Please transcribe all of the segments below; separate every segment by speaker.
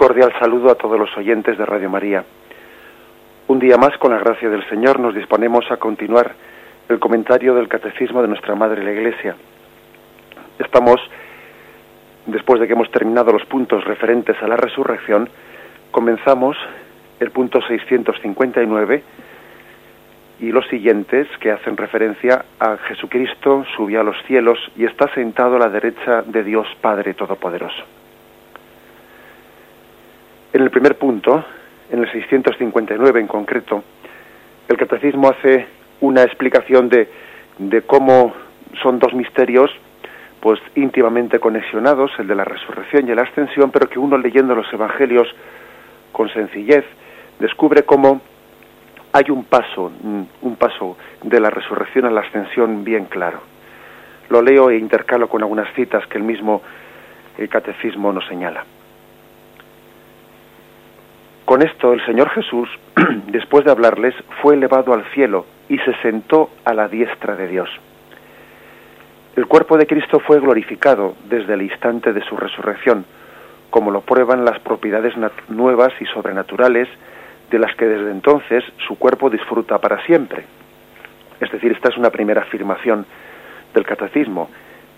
Speaker 1: cordial saludo a todos los oyentes de Radio María. Un día más, con la gracia del Señor, nos disponemos a continuar el comentario del Catecismo de nuestra Madre la Iglesia. Estamos, después de que hemos terminado los puntos referentes a la resurrección, comenzamos el punto 659 y los siguientes que hacen referencia a Jesucristo subió a los cielos y está sentado a la derecha de Dios Padre Todopoderoso. En el primer punto, en el 659 en concreto, el catecismo hace una explicación de, de cómo son dos misterios pues íntimamente conexionados, el de la resurrección y la ascensión, pero que uno leyendo los evangelios con sencillez descubre cómo hay un paso, un paso de la resurrección a la ascensión bien claro. Lo leo e intercalo con algunas citas que el mismo el catecismo nos señala. Con esto el Señor Jesús, después de hablarles, fue elevado al cielo y se sentó a la diestra de Dios. El cuerpo de Cristo fue glorificado desde el instante de su resurrección, como lo prueban las propiedades nuevas y sobrenaturales de las que desde entonces su cuerpo disfruta para siempre. Es decir, esta es una primera afirmación del catecismo,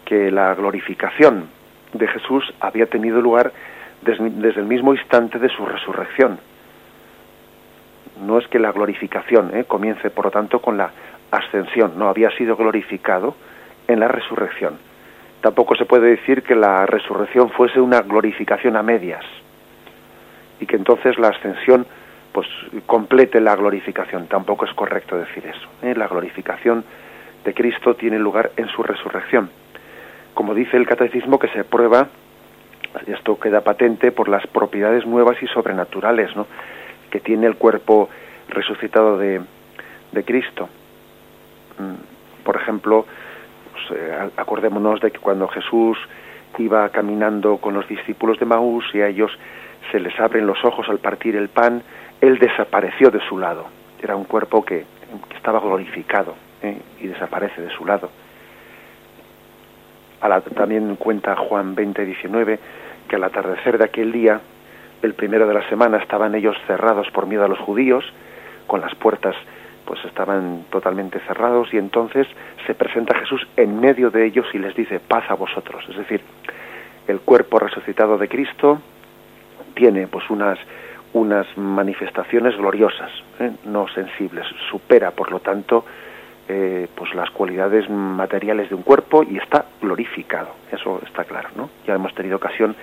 Speaker 1: que la glorificación de Jesús había tenido lugar desde, el mismo instante de su resurrección. No es que la glorificación ¿eh? comience, por lo tanto, con la ascensión, no había sido glorificado en la resurrección. Tampoco se puede decir que la resurrección fuese una glorificación a medias y que entonces la ascensión pues complete la glorificación. Tampoco es correcto decir eso. ¿eh? La glorificación de Cristo tiene lugar en su resurrección. Como dice el catecismo que se prueba esto queda patente por las propiedades nuevas y sobrenaturales que tiene el cuerpo resucitado de, de Cristo. Mm, por ejemplo, pues, eh, acordémonos de que cuando Jesús iba caminando con los discípulos de Maús y a ellos se les abren los ojos al partir el pan, Él desapareció de su lado. Era un cuerpo que, estaba glorificado ¿eh? y desaparece de su lado. También cuenta Juan 20, 19, que al atardecer de aquel día, el primero de la semana, estaban ellos cerrados por miedo a los judíos, con las puertas pues estaban totalmente cerrados y entonces se presenta Jesús en medio de ellos y les dice paz a vosotros. Es decir, el cuerpo resucitado de Cristo tiene pues unas unas manifestaciones gloriosas, ¿eh? no sensibles, supera por lo tanto eh, pues las cualidades materiales de un cuerpo y está glorificado, eso está claro, ¿no? Ya hemos tenido ocasión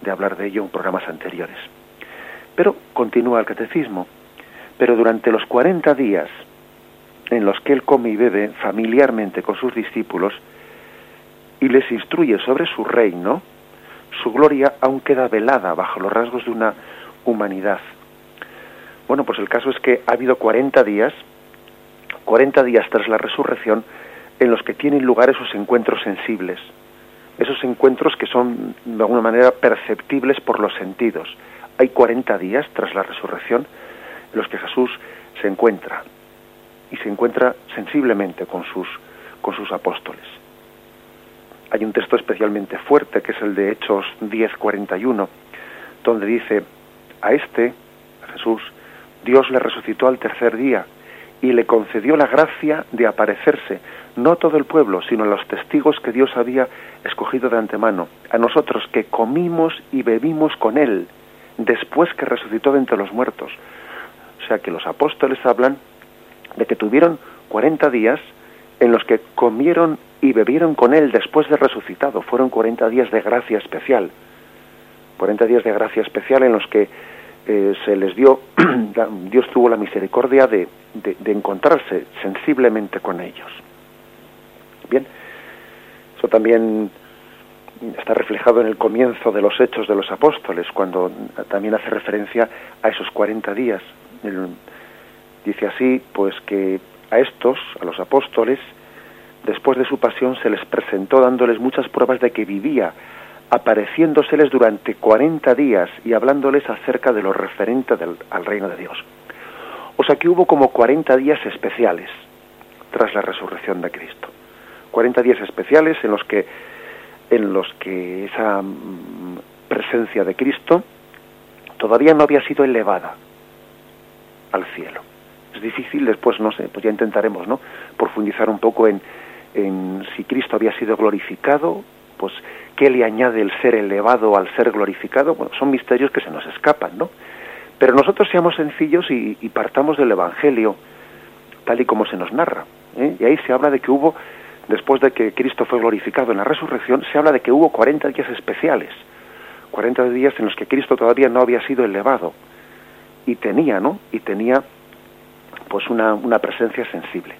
Speaker 1: de hablar de ello en programas anteriores. Pero continúa el catecismo, pero durante los 40 días en los que él come y bebe familiarmente con sus discípulos y les instruye sobre su reino, su gloria aún queda velada bajo los rasgos de una humanidad. Bueno, pues el caso es que ha habido 40 días 40 días tras la resurrección en los que tienen lugar esos encuentros sensibles, esos encuentros que son de alguna manera perceptibles por los sentidos. Hay 40 días tras la resurrección en los que Jesús se encuentra y se encuentra sensiblemente con sus, con sus apóstoles. Hay un texto especialmente fuerte que es el de Hechos 10:41, donde dice, a este, a Jesús, Dios le resucitó al tercer día y le concedió la gracia de aparecerse, no todo el pueblo, sino los testigos que Dios había escogido de antemano, a nosotros que comimos y bebimos con Él, después que resucitó de entre los muertos. O sea que los apóstoles hablan de que tuvieron 40 días en los que comieron y bebieron con Él después de resucitado. Fueron 40 días de gracia especial. 40 días de gracia especial en los que eh, se les dio, Dios tuvo la misericordia de, de, encontrarse sensiblemente con ellos. Bien, eso también está reflejado en el comienzo de los hechos de los apóstoles, cuando también hace referencia a esos 40 días. dice así, pues que a estos, a los apóstoles, después de su pasión se les presentó dándoles muchas pruebas de que vivía apareciéndoseles durante 40 días y hablándoles acerca de lo referente al reino de Dios. O sea que hubo como 40 días especiales tras la resurrección de Cristo. 40 días especiales en los que en los que esa mm, presencia de Cristo todavía no había sido elevada al cielo. Es difícil, después, no sé, pues ya intentaremos, ¿no? Profundizar un poco en, en si Cristo había sido glorificado, pues qué le añade el ser elevado al ser glorificado. Bueno, son misterios que se nos escapan, ¿no? Pero nosotros seamos sencillos y, partamos del Evangelio, tal y como se nos narra. ¿eh? Y ahí se habla de que hubo, después de que Cristo fue glorificado en la resurrección, se habla de que hubo 40 días especiales, 40 días en los que Cristo todavía no había sido elevado y tenía, ¿no? Y tenía pues una, presencia sensible.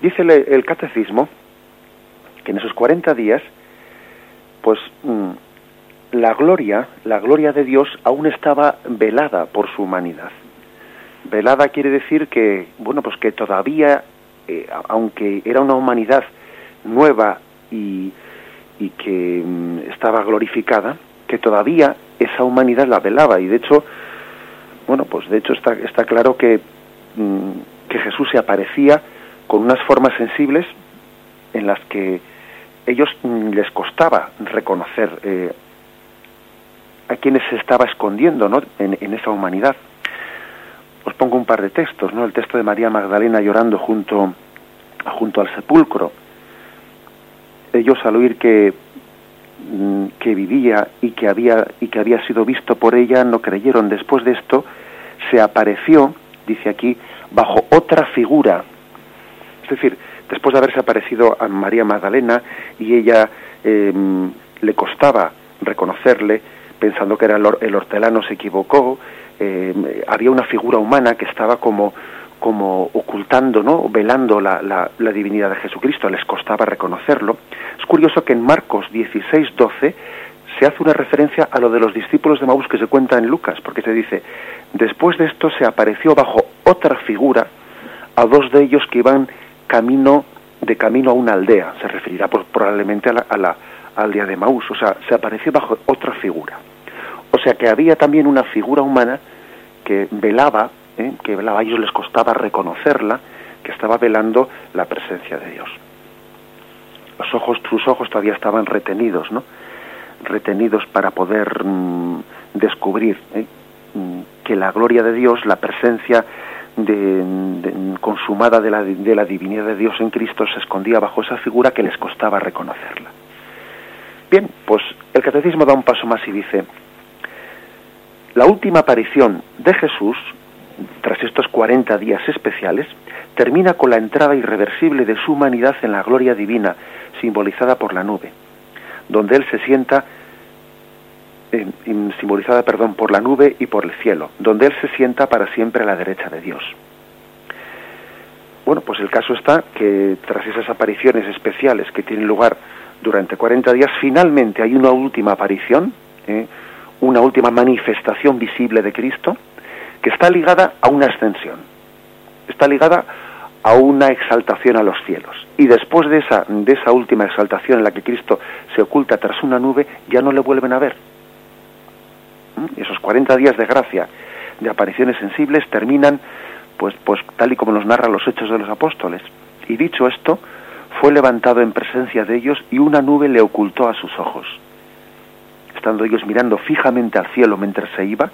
Speaker 1: Dice el, catecismo que en esos 40 días, pues mm, la gloria, la gloria de Dios aún estaba velada por su humanidad. Velada quiere decir que, bueno, pues que todavía, eh, aunque era una humanidad nueva y, y que mm, estaba glorificada, que todavía esa humanidad la velaba y de hecho, bueno, pues de hecho está, está claro que, mm, que Jesús se aparecía con unas formas sensibles en las que ellos mm, les costaba reconocer eh, a quienes se estaba escondiendo ¿no? en, esa humanidad. Os pongo un par de textos, ¿no? El texto de María Magdalena llorando junto, junto al sepulcro. Ellos al oír que, mm, que vivía y que había y que había sido visto por ella no creyeron. Después de esto se apareció, dice aquí, bajo otra figura. Es decir, después de haberse aparecido a María Magdalena y ella eh, le costaba reconocerle, pensando que era el, hortelano, se equivocó, eh, había una figura humana que estaba como, como ocultando, ¿no? velando la, la, divinidad de Jesucristo, les costaba reconocerlo. Es curioso que en Marcos 16, 12 se hace una referencia a lo de los discípulos de Maús que se cuenta en Lucas, porque se dice, después de esto se apareció bajo otra figura a dos de ellos que iban camino de camino a una aldea, se referirá probablemente a la, a la aldea de Maús, o sea, se apareció bajo otra figura. O sea que había también una figura humana que velaba, ¿eh? que velaba, a ellos les costaba reconocerla, que estaba velando la presencia de Dios. Los ojos, sus ojos todavía estaban retenidos, ¿no? Retenidos para poder mm, descubrir ¿eh? mm, que la gloria de Dios, la presencia de, consumada de la, de la divinidad de Dios en Cristo se escondía bajo esa figura que les costaba reconocerla. Bien, pues el catecismo da un paso más y dice, la última aparición de Jesús, tras estos 40 días especiales, termina con la entrada irreversible de su humanidad en la gloria divina, simbolizada por la nube, donde Él se sienta, simbolizada, perdón, por la nube y por el cielo, donde Él se sienta para siempre a la derecha de Dios. Bueno, pues el caso está que tras esas apariciones especiales que tienen lugar durante 40 días, finalmente hay una última aparición, ¿eh? una última manifestación visible de Cristo que está ligada a una ascensión, está ligada a una exaltación a los cielos. Y después de esa, de esa última exaltación en la que Cristo se oculta tras una nube, ya no le vuelven a ver. Esos 40 días de gracia, de apariciones sensibles, terminan, pues, pues tal y como nos narran los hechos de los apóstoles. Y dicho esto, fue levantado en presencia de ellos y una nube le ocultó a sus ojos estando ellos mirando fijamente al cielo mientras se iba,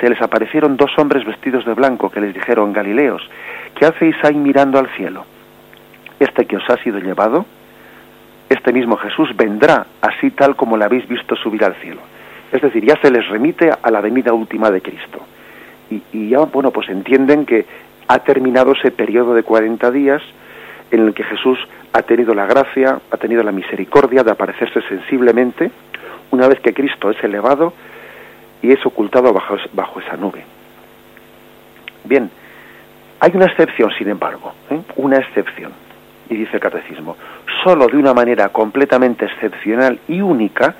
Speaker 1: se les aparecieron dos hombres vestidos de blanco que les dijeron, Galileos, ¿qué hacéis ahí mirando al cielo? Este que os ha sido llevado, este mismo Jesús vendrá así tal como le habéis visto subir al cielo. Es decir, ya se les remite a la venida última de Cristo. Y, ya, bueno, pues entienden que ha terminado ese periodo de 40 días en el que Jesús ha tenido la gracia, ha tenido la misericordia de aparecerse sensiblemente una vez que Cristo es elevado y es ocultado bajo, bajo esa nube. Bien, hay una excepción, sin embargo, ¿eh? una excepción, y dice el catecismo, solo de una manera completamente excepcional y única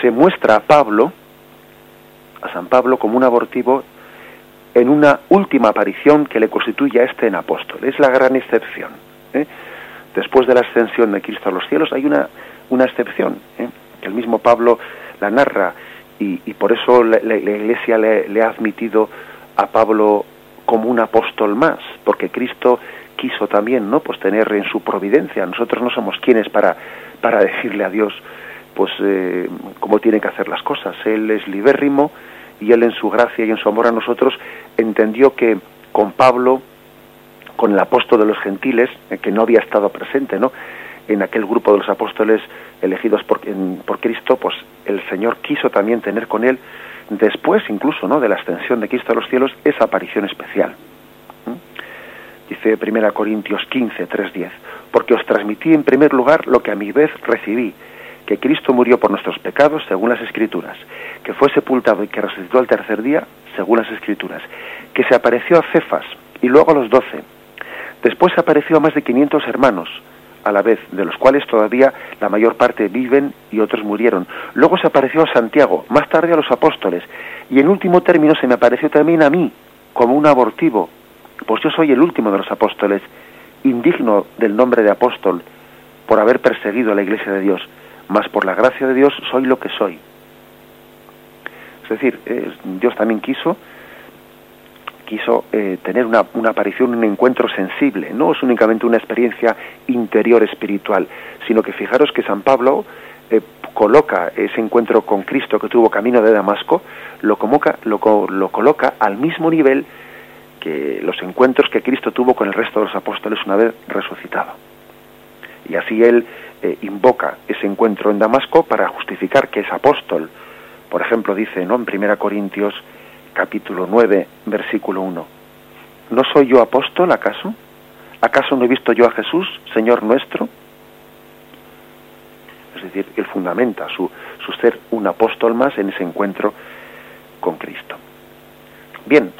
Speaker 1: se muestra a Pablo, a San Pablo, como un abortivo en una última aparición que le constituye a este en apóstol. Es la gran excepción. ¿eh? Después de la ascensión de Cristo a los cielos hay una, una excepción. ¿eh? el mismo Pablo la narra y, por eso la, Iglesia le, ha admitido a Pablo como un apóstol más, porque Cristo quiso también, ¿no? Pues tener en su providencia. Nosotros no somos quienes para para decirle a Dios, pues eh, cómo tiene que hacer las cosas. Él es libérrimo y él en su gracia y en su amor a nosotros entendió que con Pablo, con el apóstol de los gentiles, eh, que no había estado presente, ¿no? En aquel grupo de los apóstoles elegidos por, por Cristo, pues el Señor quiso también tener con él, después incluso, ¿no? De la ascensión de Cristo a los cielos, esa aparición especial. Dice 1 Corintios 15, 3, 10, porque os transmití en primer lugar lo que a mi vez recibí, que Cristo murió por nuestros pecados según las Escrituras, que fue sepultado y que resucitó al tercer día según las Escrituras, que se apareció a Cefas y luego a los doce. Después apareció a más de 500 hermanos, a la vez, de los cuales todavía la mayor parte viven y otros murieron. Luego se apareció a Santiago, más tarde a los apóstoles, y en último término se me apareció también a mí, como un abortivo, pues yo soy el último de los apóstoles, indigno del nombre de apóstol, por haber perseguido a la iglesia de Dios mas por la gracia de Dios soy lo que soy. Es decir, Dios también quiso quiso eh, tener una, una, aparición, un encuentro sensible. No es únicamente una experiencia interior espiritual, sino que fijaros que San Pablo eh, coloca ese encuentro con Cristo que tuvo camino de Damasco, lo, convoca, lo, lo coloca al mismo nivel que los encuentros que Cristo tuvo con el resto de los apóstoles una vez resucitado. Y así él eh, invoca ese encuentro en Damasco para justificar que es apóstol. Por ejemplo, dice ¿no? en 1 Corintios capítulo 9, versículo 1, ¿no soy yo apóstol acaso? ¿Acaso no he visto yo a Jesús, Señor nuestro? Es decir, él fundamenta su, su ser un apóstol más en ese encuentro con Cristo. Bien,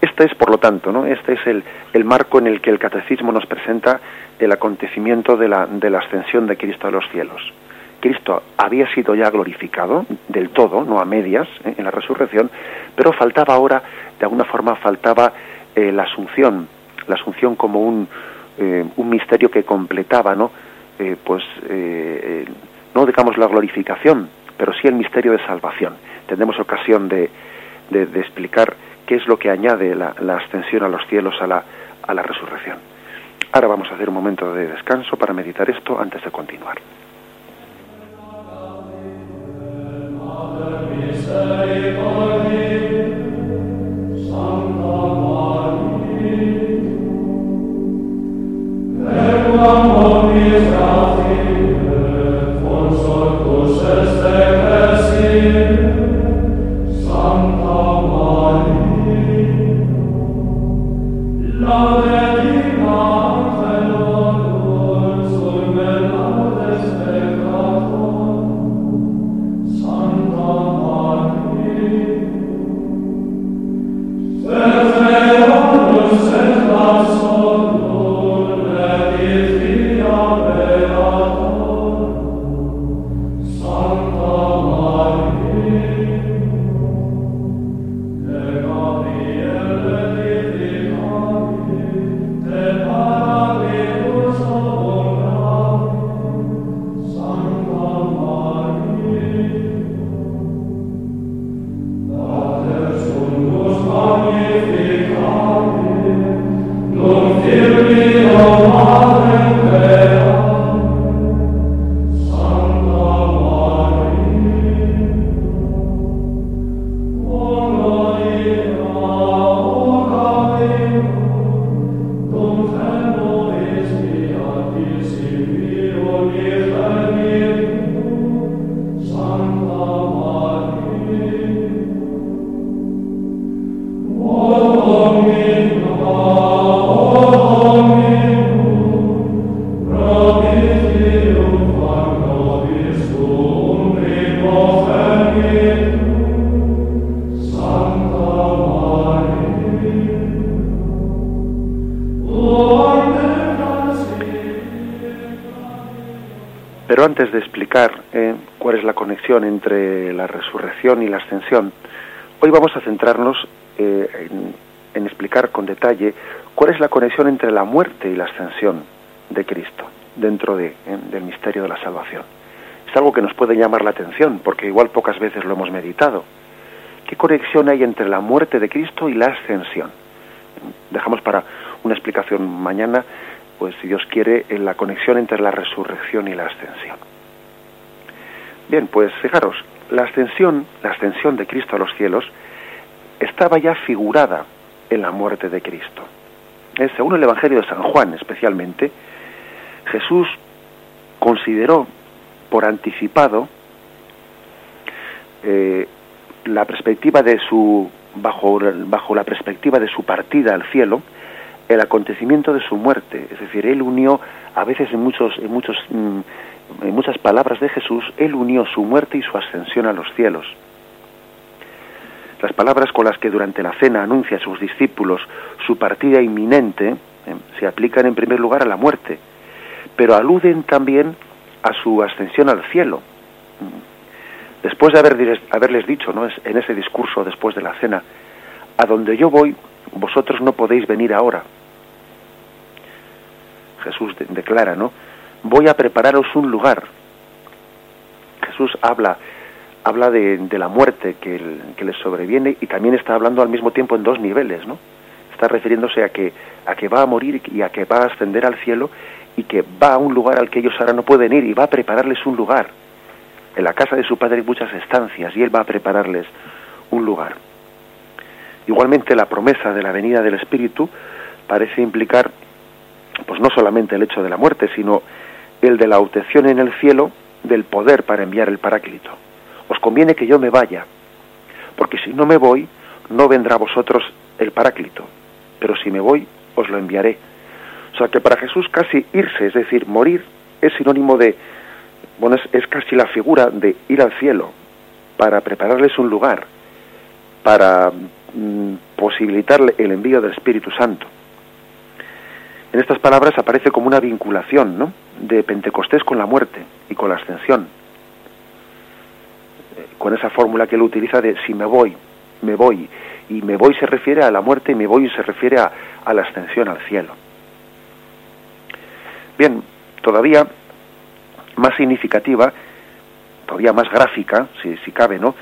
Speaker 1: este es, por lo tanto, ¿no? este es el, el marco en el que el catecismo nos presenta el acontecimiento de la, de la ascensión de Cristo a los cielos. Cristo había sido ya glorificado del todo, no a medias, ¿eh? en la resurrección, pero faltaba ahora, de alguna forma, faltaba eh, la asunción, la asunción como un, eh, un misterio que completaba, ¿no? pues, no digamos la glorificación, pero sí el misterio de salvación. Tendremos ocasión de, de, explicar qué es lo que añade la, ascensión a los cielos a la, a la resurrección. Ahora vamos a hacer un momento de descanso para meditar esto antes de continuar. Entre la resurrección y la ascensión, hoy vamos a centrarnos eh, en, explicar con detalle cuál es la conexión entre la muerte y la ascensión de Cristo dentro de, eh, del misterio de la salvación. Es algo que nos puede llamar la atención porque igual pocas veces lo hemos meditado. ¿Qué conexión hay entre la muerte de Cristo y la ascensión? Dejamos para una explicación mañana pues si Dios quiere, en la conexión entre la resurrección y la ascensión. Bien, pues fijaros, la ascensión, la ascensión de Cristo a los cielos estaba ya figurada en la muerte de Cristo. según el Evangelio de San Juan especialmente, Jesús consideró por anticipado eh, la perspectiva de su bajo, bajo la perspectiva de su partida al cielo el acontecimiento de su muerte es decir él unió a veces en muchos en muchos mm, en muchas palabras de Jesús él unió su muerte y su ascensión a los cielos las palabras con las que durante la cena anuncia a sus discípulos su partida inminente eh, se aplican en primer lugar a la muerte pero aluden también a su ascensión al cielo. Después de haberles dicho ¿no? en ese discurso después de la cena, a donde yo voy, vosotros no podéis venir ahora. Jesús declara, ¿no? Voy a prepararos un lugar. Jesús habla, habla de, la muerte que, que les sobreviene y también está hablando al mismo tiempo en dos niveles, ¿no? Está refiriéndose a que, a que va a morir y a que va a ascender al cielo y que va a un lugar al que ellos ahora no pueden ir y va a prepararles un lugar. En la casa de su padre hay muchas estancias y él va a prepararles un lugar. Igualmente la promesa de la venida del Espíritu parece implicar pues no solamente el hecho de la muerte, sino el de la obtención en el cielo del poder para enviar el Paráclito. Os conviene que yo me vaya, porque si no me voy, no vendrá a vosotros el Paráclito, pero si me voy, os lo enviaré o sea que para Jesús casi irse, es decir, morir, es sinónimo de, bueno, es, casi la figura de ir al cielo, para prepararles un lugar, para mm, posibilitarle el envío del Espíritu Santo. En estas palabras aparece como una vinculación ¿no? De Pentecostés con la muerte y con la ascensión. Eh, con esa fórmula que él utiliza de si me voy, me voy. Y me voy se refiere a la muerte y me voy se refiere a la ascensión al cielo. Bien, todavía más significativa, todavía más gráfica, si, si cabe, ¿no?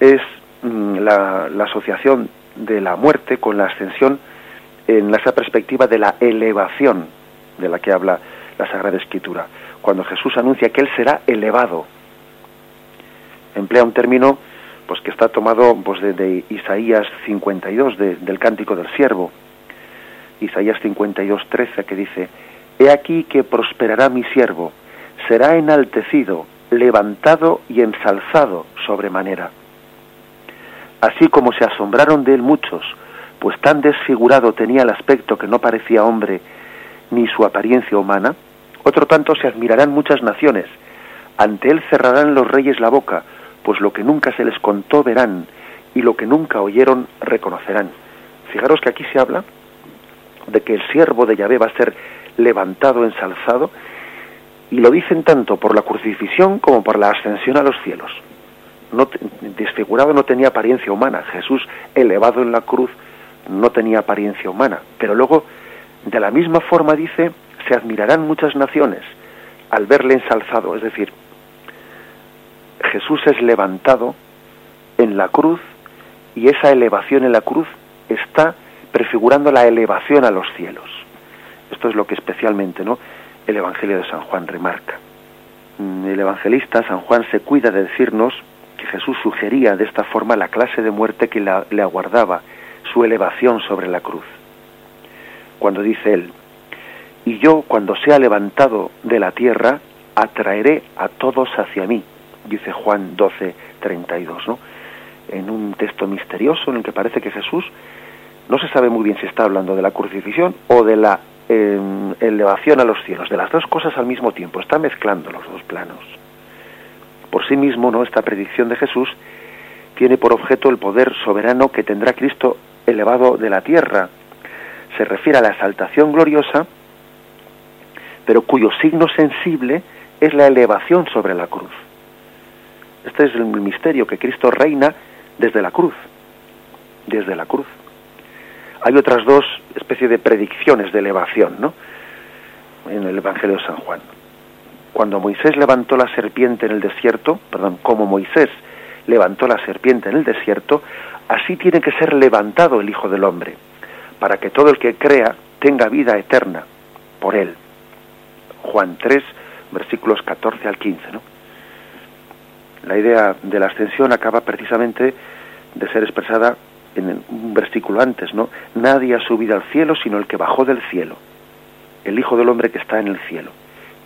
Speaker 1: Es mm, la, asociación de la muerte con la ascensión en esa perspectiva de la elevación de la que habla la Sagrada Escritura. Cuando Jesús anuncia que Él será elevado, emplea un término pues que está tomado pues de, Isaías 52 del cántico del siervo Isaías 52 13 que dice He aquí que prosperará mi siervo, será enaltecido, levantado y ensalzado sobremanera. Así como se asombraron de él muchos, pues tan desfigurado tenía el aspecto que no parecía hombre ni su apariencia humana, otro tanto se admirarán muchas naciones, ante él cerrarán los reyes la boca, pues lo que nunca se les contó verán, y lo que nunca oyeron reconocerán. Fijaros que aquí se habla de que el siervo de Yahvé va a ser levantado, ensalzado, y lo dicen tanto por la crucifixión como por la ascensión a los cielos. No, desfigurado no tenía apariencia humana, Jesús elevado en la cruz no tenía apariencia humana, pero luego de la misma forma dice, se admirarán muchas naciones al verle ensalzado, es decir, Jesús es levantado en la cruz y esa elevación en la cruz está prefigurando la elevación a los cielos. Esto es lo que especialmente ¿no? el Evangelio de San Juan remarca. Mm, el evangelista San Juan se cuida de decirnos que Jesús sugería de esta forma la clase de muerte que le aguardaba, su elevación sobre la cruz. Cuando dice él, y yo cuando sea levantado de la tierra, atraeré a todos hacia mí, dice Juan 12, 32, ¿no? En un texto misterioso en el que parece que Jesús no se sabe muy bien si está hablando de la crucifixión o de la en elevación a los cielos, de las dos cosas al mismo tiempo, está mezclando los dos planos. Por sí mismo, ¿no? esta predicción de Jesús tiene por objeto el poder soberano que tendrá Cristo elevado de la tierra. Se refiere a la exaltación gloriosa, pero cuyo signo sensible es la elevación sobre la cruz. Este es el misterio que Cristo reina desde la cruz, desde la cruz hay otras dos especies de predicciones de elevación, ¿no? En el Evangelio de San Juan. Cuando Moisés levantó la serpiente en el desierto, perdón, como Moisés levantó la serpiente en el desierto, así tiene que ser levantado el Hijo del Hombre, para que todo el que crea tenga vida eterna por él. Juan 3, versículos 14 al 15, ¿no? La idea de la ascensión acaba precisamente de ser expresada en un versículo antes, ¿no? Nadie ha subido al cielo sino el que bajó del cielo, el Hijo del Hombre que está en el cielo.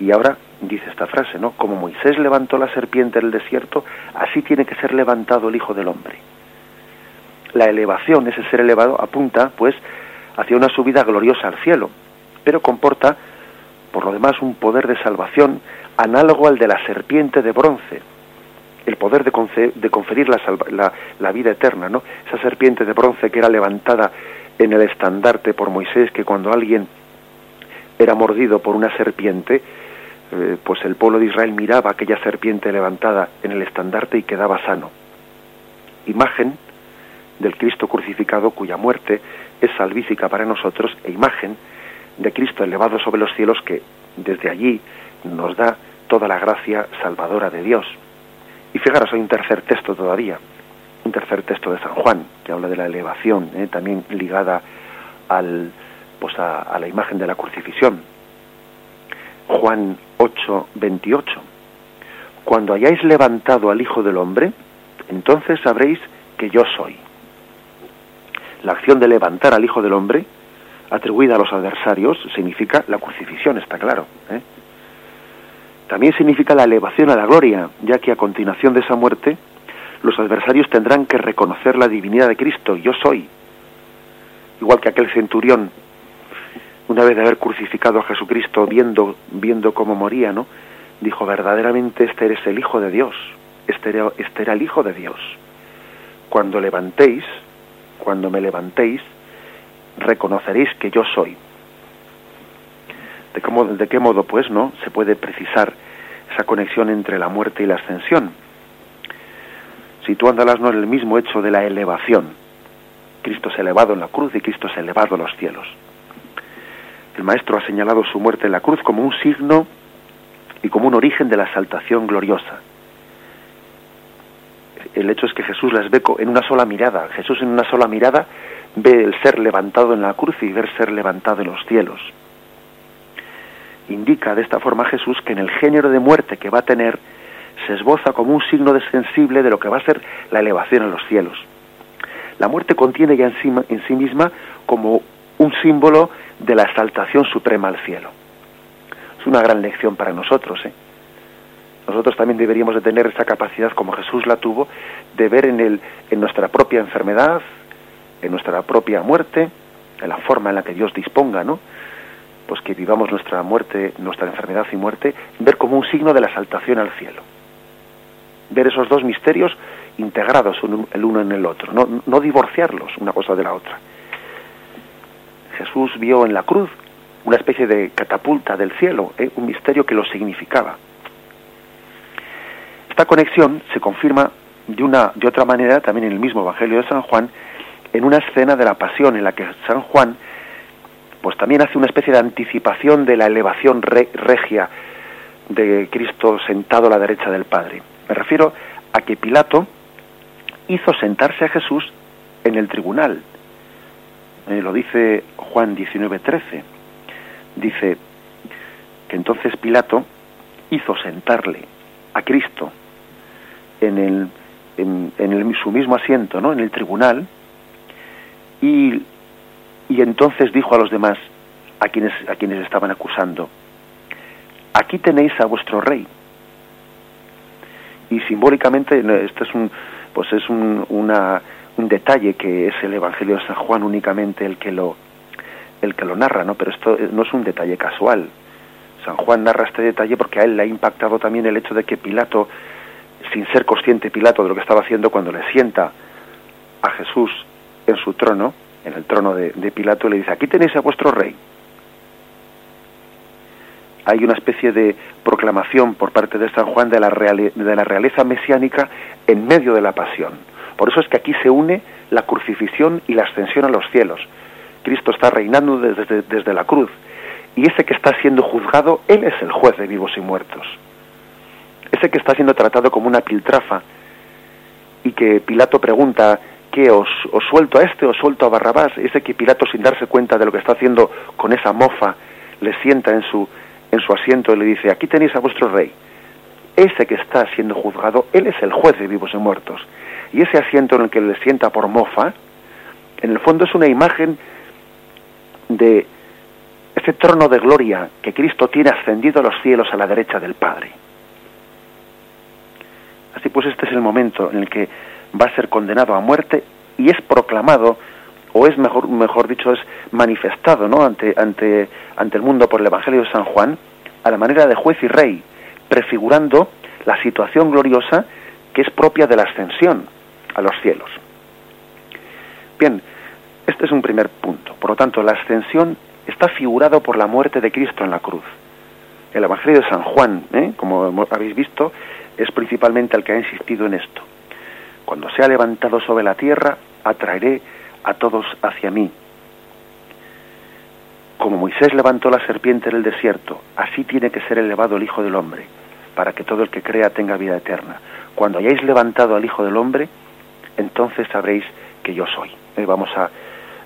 Speaker 1: Y ahora dice esta frase, ¿no? Como Moisés levantó la serpiente en el desierto, así tiene que ser levantado el Hijo del Hombre. La elevación, ese ser elevado, apunta, pues, hacia una subida gloriosa al cielo, pero comporta, por lo demás, un poder de salvación análogo al de la serpiente de bronce, el poder de, conferir la, la, vida eterna, ¿no? Esa serpiente de bronce que era levantada en el estandarte por Moisés, que cuando alguien era mordido por una serpiente, eh, pues el pueblo de Israel miraba aquella serpiente levantada en el estandarte y quedaba sano. Imagen del Cristo crucificado cuya muerte es salvífica para nosotros e imagen de Cristo elevado sobre los cielos que desde allí nos da toda la gracia salvadora de Dios. Y fijaros, hay un tercer texto todavía, un tercer texto de San Juan, que habla de la elevación, ¿eh? también ligada al, pues a, la imagen de la crucifixión. Juan 8, 28. Cuando hayáis levantado al Hijo del Hombre, entonces sabréis que yo soy. La acción de levantar al Hijo del Hombre, atribuida a los adversarios, significa la crucifixión, está claro. ¿eh? También significa la elevación a la gloria, ya que a continuación de esa muerte los adversarios tendrán que reconocer la divinidad de Cristo, yo soy. Igual que aquel centurión, una vez de haber crucificado a Jesucristo, viendo, viendo cómo moría, ¿no? Dijo, verdaderamente este eres el Hijo de Dios, este era, este era el Hijo de Dios. Cuando levantéis, cuando me levantéis, reconoceréis que yo soy. ¿De, cómo, ¿De qué modo, pues, no se puede precisar esa conexión entre la muerte y la ascensión? Situándolas no en el mismo hecho de la elevación. Cristo es elevado en la cruz y Cristo es elevado a los cielos. El Maestro ha señalado su muerte en la cruz como un signo y como un origen de la exaltación gloriosa. El hecho es que Jesús las ve en una sola mirada. Jesús en una sola mirada ve el ser levantado en la cruz y ver ser levantado en los cielos indica de esta forma Jesús que en el género de muerte que va a tener se esboza como un signo sensible de lo que va a ser la elevación a los cielos. La muerte contiene ya en sí, en sí misma como un símbolo de la exaltación suprema al cielo. Es una gran lección para nosotros. ¿eh? Nosotros también deberíamos de tener esa capacidad, como Jesús la tuvo, de ver en, el, en nuestra propia enfermedad, en nuestra propia muerte, en la forma en la que Dios disponga, ¿no? pues que vivamos nuestra muerte, nuestra enfermedad y muerte, ver como un signo de la exaltación al cielo. Ver esos dos misterios integrados el uno en el otro, no, divorciarlos una cosa de la otra. Jesús vio en la cruz una especie de catapulta del cielo, ¿eh? un misterio que lo significaba. Esta conexión se confirma de una de otra manera también en el mismo Evangelio de San Juan, en una escena de la pasión en la que San Juan pues también hace una especie de anticipación de la elevación regia de Cristo sentado a la derecha del Padre. Me refiero a que Pilato hizo sentarse a Jesús en el tribunal. Eh, lo dice Juan 19:13. Dice que entonces Pilato hizo sentarle a Cristo en, el, en, en su mismo asiento, ¿no? En el tribunal y y entonces dijo a los demás, a quienes, a quienes estaban acusando, aquí tenéis a vuestro rey. Y simbólicamente, esto es un, pues es un, una, un detalle que es el Evangelio de San Juan únicamente el que lo, el que lo narra, ¿no? Pero esto no es un detalle casual. San Juan narra este detalle porque a él le ha impactado también el hecho de que Pilato, sin ser consciente Pilato de lo que estaba haciendo cuando le sienta a Jesús en su trono, en el trono de, Pilato, le dice, aquí tenéis a vuestro rey. Hay una especie de proclamación por parte de San Juan de la, de la realeza mesiánica en medio de la pasión. Por eso es que aquí se une la crucifixión y la ascensión a los cielos. Cristo está reinando desde, desde la cruz. Y ese que está siendo juzgado, Él es el juez de vivos y muertos. Ese que está siendo tratado como una piltrafa y que Pilato pregunta, que os, os suelto a este, os suelto a Barrabás, ese que Pilato sin darse cuenta de lo que está haciendo con esa mofa, le sienta en su, en su asiento y le dice, aquí tenéis a vuestro rey. Ese que está siendo juzgado, él es el juez de vivos y muertos. Y ese asiento en el que le sienta por mofa, En el fondo es una imagen de ese trono de gloria que Cristo tiene ascendido a los cielos a la derecha del Padre. Así pues, este es el momento en el que va a ser condenado a muerte y es proclamado, o es mejor, mejor dicho, es manifestado ¿no? ante, ante, ante el mundo por el Evangelio de San Juan, a la manera de juez y rey, prefigurando la situación gloriosa que es propia de la ascensión a los cielos. Bien, este es un primer punto. Por lo tanto, la ascensión está figurado por la muerte de Cristo en la cruz. El Evangelio de San Juan, ¿eh? como habéis visto, es principalmente el que ha insistido en esto. Cuando sea levantado sobre la tierra, atraeré a todos hacia mí. Como Moisés levantó la serpiente en el desierto, así tiene que ser elevado el Hijo del Hombre, para que todo el que crea tenga vida eterna. Cuando hayáis levantado al Hijo del Hombre, entonces sabréis que yo soy. Eh, vamos a,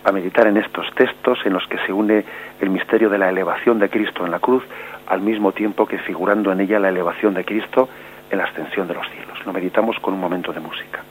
Speaker 1: a meditar en estos textos en los que se une el misterio de la elevación de Cristo en la cruz, al mismo tiempo que figurando en ella la elevación de Cristo en la ascensión de los cielos. Lo meditamos con un momento de música.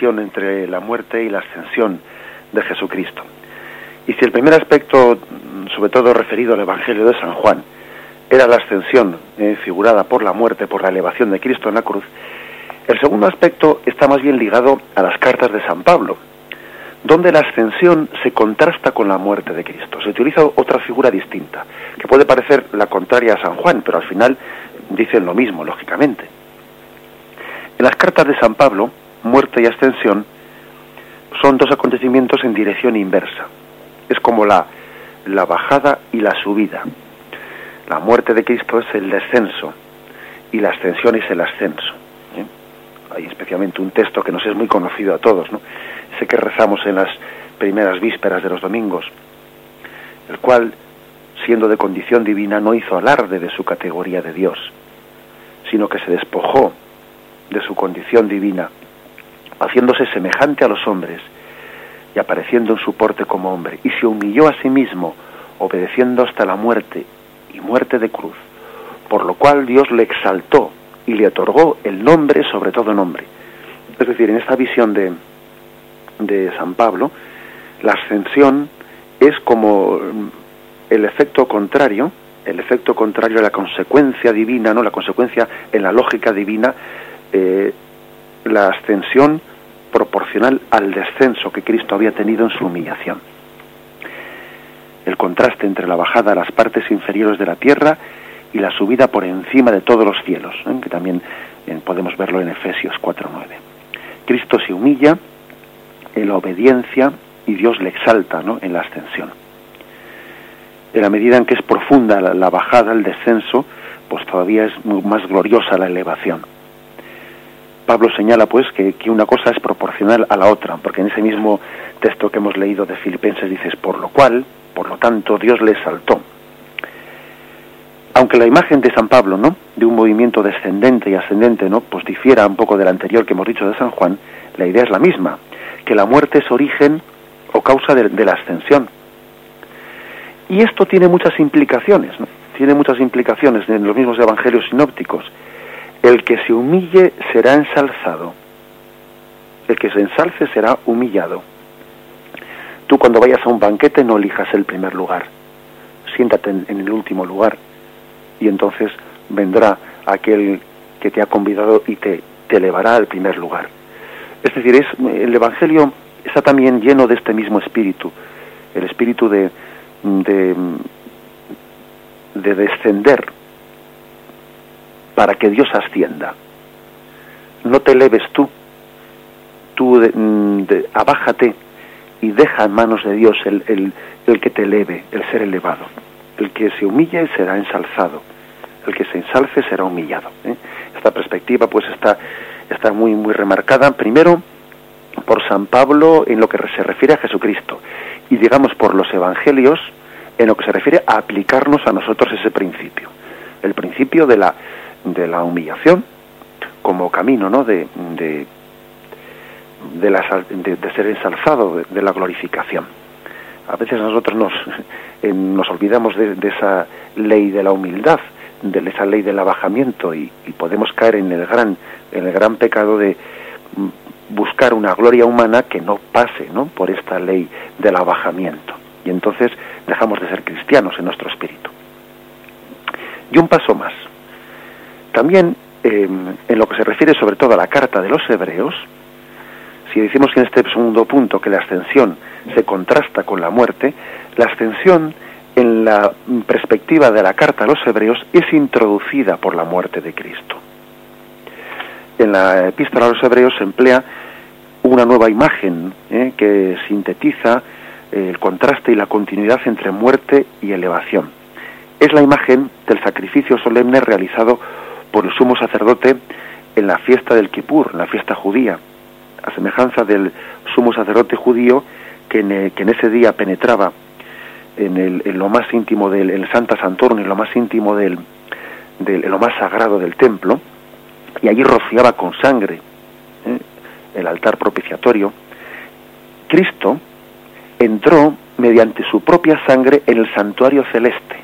Speaker 1: Entre la muerte y la ascensión de Jesucristo. Y si el primer aspecto, sobre todo referido al Evangelio de San Juan, era la ascensión eh, figurada por la muerte, por la elevación de Cristo en la cruz, el segundo aspecto está más bien ligado a las cartas de San Pablo, donde la ascensión se contrasta con la muerte de Cristo. Se utiliza otra figura distinta, que puede parecer la contraria a San Juan, pero al final dicen lo mismo, lógicamente. En las cartas de San Pablo, muerte y ascensión son dos acontecimientos en dirección inversa. Es como la, la bajada y la subida. La muerte de Cristo es el descenso y la ascensión es el ascenso. ¿eh? Hay especialmente un texto que nos es muy conocido a todos, ¿no? ese que rezamos en las primeras vísperas de los domingos, el cual, siendo de condición divina, no hizo alarde de su categoría de Dios, sino que se despojó de su condición divina haciéndose semejante a los hombres y apareciendo en su porte como hombre, y se humilló a sí mismo, obedeciendo hasta la muerte y muerte de cruz, por lo cual Dios le exaltó y le otorgó el nombre sobre todo nombre. Es decir, en esta visión de, de San Pablo, la ascensión es como el efecto contrario el efecto contrario a la consecuencia divina, ¿no? La consecuencia en la lógica divina, eh, la ascensión proporcional al descenso que Cristo había tenido en su humillación. El contraste entre la bajada a las partes inferiores de la tierra y la subida por encima de todos los cielos, ¿eh? que también eh, podemos verlo en Efesios 4.9. Cristo se humilla en la obediencia y Dios le exalta en la ascensión. En la medida en que es profunda la, bajada, el descenso, pues todavía es más gloriosa la elevación. Pablo señala pues que, una cosa es proporcional a la otra, porque en ese mismo texto que hemos leído de Filipenses dices, por lo cual, por lo tanto, Dios le exaltó. Aunque la imagen de San Pablo, ¿no? De un movimiento descendente y ascendente, ¿no? Pues difiera un poco del anterior que hemos dicho de San Juan, la idea es la misma, que la muerte es origen o causa de, la ascensión. Y esto tiene muchas implicaciones, ¿no? Tiene muchas implicaciones en los mismos evangelios sinópticos. El que se humille será ensalzado. El que se ensalce será humillado. Tú cuando vayas a un banquete no elijas el primer lugar. Siéntate en, el último lugar. Y entonces vendrá aquel que te ha convidado y te, te elevará al primer lugar. Es decir, es, el Evangelio está también lleno de este mismo espíritu, el espíritu de, de, de descender para que Dios ascienda. No te eleves tú, tú de, abájate y deja en manos de Dios el, el, el, que te eleve, el ser elevado. El que se humille será ensalzado, el que se ensalce será humillado. ¿eh? Esta perspectiva pues está, está muy, muy remarcada, primero por San Pablo en lo que se refiere a Jesucristo y digamos por los evangelios en lo que se refiere a aplicarnos a nosotros ese principio, el principio de la de la humillación como camino ¿no? de, de, de, la, de, ser ensalzado, de, la glorificación. A veces nosotros nos, nos olvidamos de, esa ley de la humildad, de esa ley del abajamiento y, y, podemos caer en el gran, en el gran pecado de buscar una gloria humana que no pase ¿no? por esta ley del abajamiento. Y entonces dejamos de ser cristianos en nuestro espíritu. Y un paso más. También em, en lo que se refiere sobre todo a la carta de los hebreos, si decimos en este segundo punto que la ascensión se contrasta con la muerte, la ascensión en la perspectiva de la carta a los hebreos es introducida por la muerte de Cristo. En la epístola a los hebreos se emplea una nueva imagen ¿eh? que sintetiza el contraste y la continuidad entre muerte y elevación. Es la imagen del sacrificio solemne realizado por el sumo sacerdote en la fiesta del Kippur, en la fiesta judía, a semejanza del sumo sacerdote judío que en, eh, ese día penetraba en, lo más íntimo del el Santa Santorum, en lo más íntimo del, del en lo más sagrado del templo, y allí rociaba con sangre ¿eh? el altar propiciatorio. Cristo entró mediante su propia sangre en el santuario celeste.